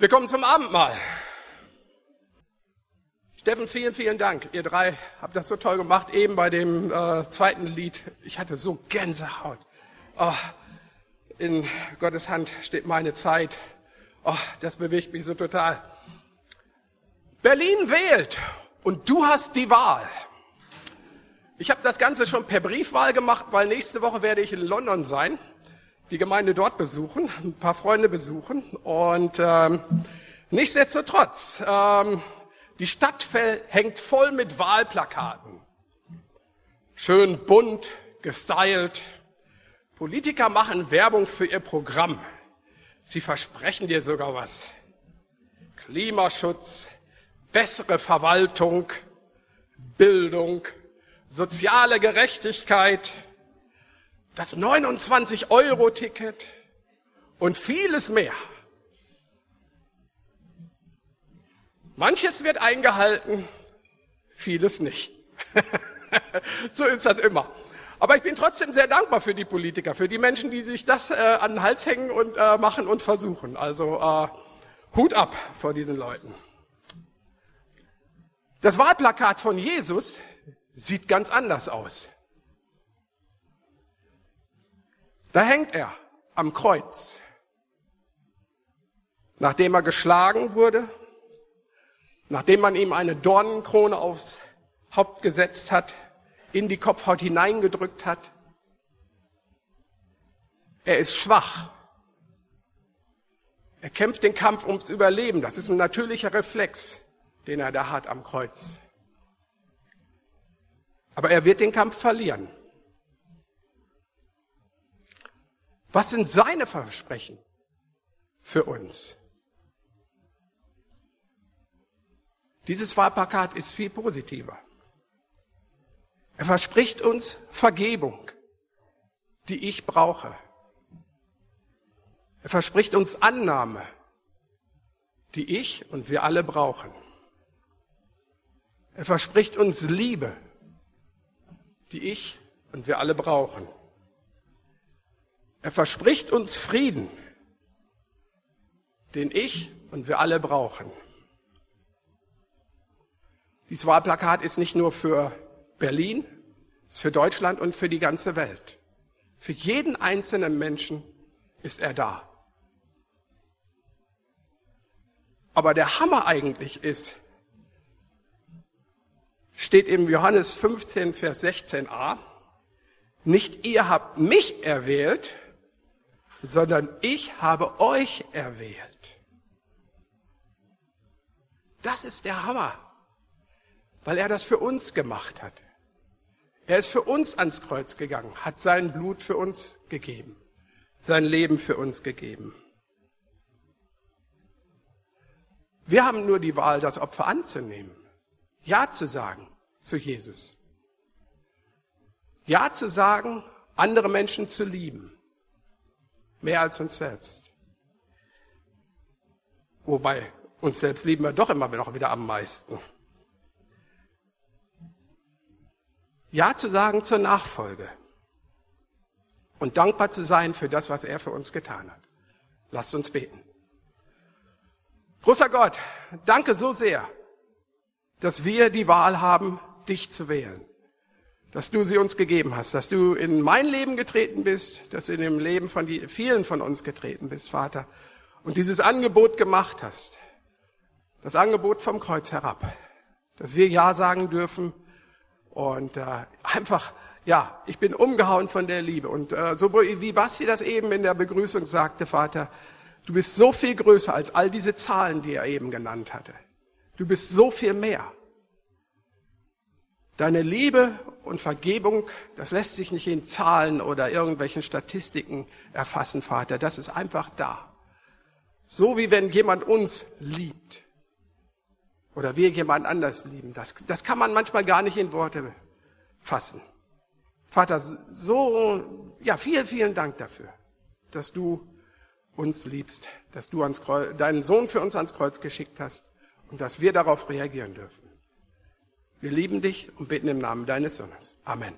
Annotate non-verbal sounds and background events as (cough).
Wir kommen zum Abendmahl. Steffen, vielen, vielen Dank. Ihr drei habt das so toll gemacht, eben bei dem äh, zweiten Lied. Ich hatte so Gänsehaut. Oh, in Gottes Hand steht meine Zeit. Oh, das bewegt mich so total. Berlin wählt und du hast die Wahl. Ich habe das Ganze schon per Briefwahl gemacht, weil nächste Woche werde ich in London sein die Gemeinde dort besuchen, ein paar Freunde besuchen. Und ähm, nichtsdestotrotz, ähm, die Stadt hängt voll mit Wahlplakaten. Schön bunt, gestylt. Politiker machen Werbung für ihr Programm. Sie versprechen dir sogar was. Klimaschutz, bessere Verwaltung, Bildung, soziale Gerechtigkeit, das 29-Euro-Ticket und vieles mehr. Manches wird eingehalten, vieles nicht. (laughs) so ist das immer. Aber ich bin trotzdem sehr dankbar für die Politiker, für die Menschen, die sich das äh, an den Hals hängen und äh, machen und versuchen. Also äh, Hut ab vor diesen Leuten. Das Wahlplakat von Jesus sieht ganz anders aus. Da hängt er am Kreuz. Nachdem er geschlagen wurde, nachdem man ihm eine Dornenkrone aufs Haupt gesetzt hat, in die Kopfhaut hineingedrückt hat. Er ist schwach. Er kämpft den Kampf ums Überleben. Das ist ein natürlicher Reflex, den er da hat am Kreuz. Aber er wird den Kampf verlieren. Was sind seine Versprechen für uns? Dieses Wahlplakat ist viel positiver. Er verspricht uns Vergebung, die ich brauche. Er verspricht uns Annahme, die ich und wir alle brauchen. Er verspricht uns Liebe, die ich und wir alle brauchen. Er verspricht uns Frieden, den ich und wir alle brauchen. Dieses Wahlplakat ist nicht nur für Berlin, ist für Deutschland und für die ganze Welt. Für jeden einzelnen Menschen ist er da. Aber der Hammer eigentlich ist, steht im Johannes 15, Vers 16a, nicht ihr habt mich erwählt, sondern ich habe euch erwählt. Das ist der Hammer, weil er das für uns gemacht hat. Er ist für uns ans Kreuz gegangen, hat sein Blut für uns gegeben, sein Leben für uns gegeben. Wir haben nur die Wahl, das Opfer anzunehmen, Ja zu sagen zu Jesus. Ja zu sagen, andere Menschen zu lieben. Mehr als uns selbst. Wobei, uns selbst lieben wir doch immer noch wieder am meisten. Ja zu sagen zur Nachfolge und dankbar zu sein für das, was er für uns getan hat. Lasst uns beten. Großer Gott, danke so sehr, dass wir die Wahl haben, dich zu wählen dass du sie uns gegeben hast, dass du in mein Leben getreten bist, dass du in dem Leben von vielen von uns getreten bist, Vater, und dieses Angebot gemacht hast. Das Angebot vom Kreuz herab, dass wir Ja sagen dürfen und äh, einfach, ja, ich bin umgehauen von der Liebe. Und äh, so wie Basti das eben in der Begrüßung sagte, Vater, du bist so viel größer als all diese Zahlen, die er eben genannt hatte. Du bist so viel mehr. Deine Liebe und Vergebung, das lässt sich nicht in Zahlen oder irgendwelchen Statistiken erfassen, Vater. Das ist einfach da. So wie wenn jemand uns liebt oder wir jemand anders lieben. Das, das kann man manchmal gar nicht in Worte fassen. Vater, so, ja, vielen, vielen Dank dafür, dass du uns liebst, dass du ans Kreuz, deinen Sohn für uns ans Kreuz geschickt hast und dass wir darauf reagieren dürfen. Wir lieben dich und beten im Namen deines Sohnes. Amen.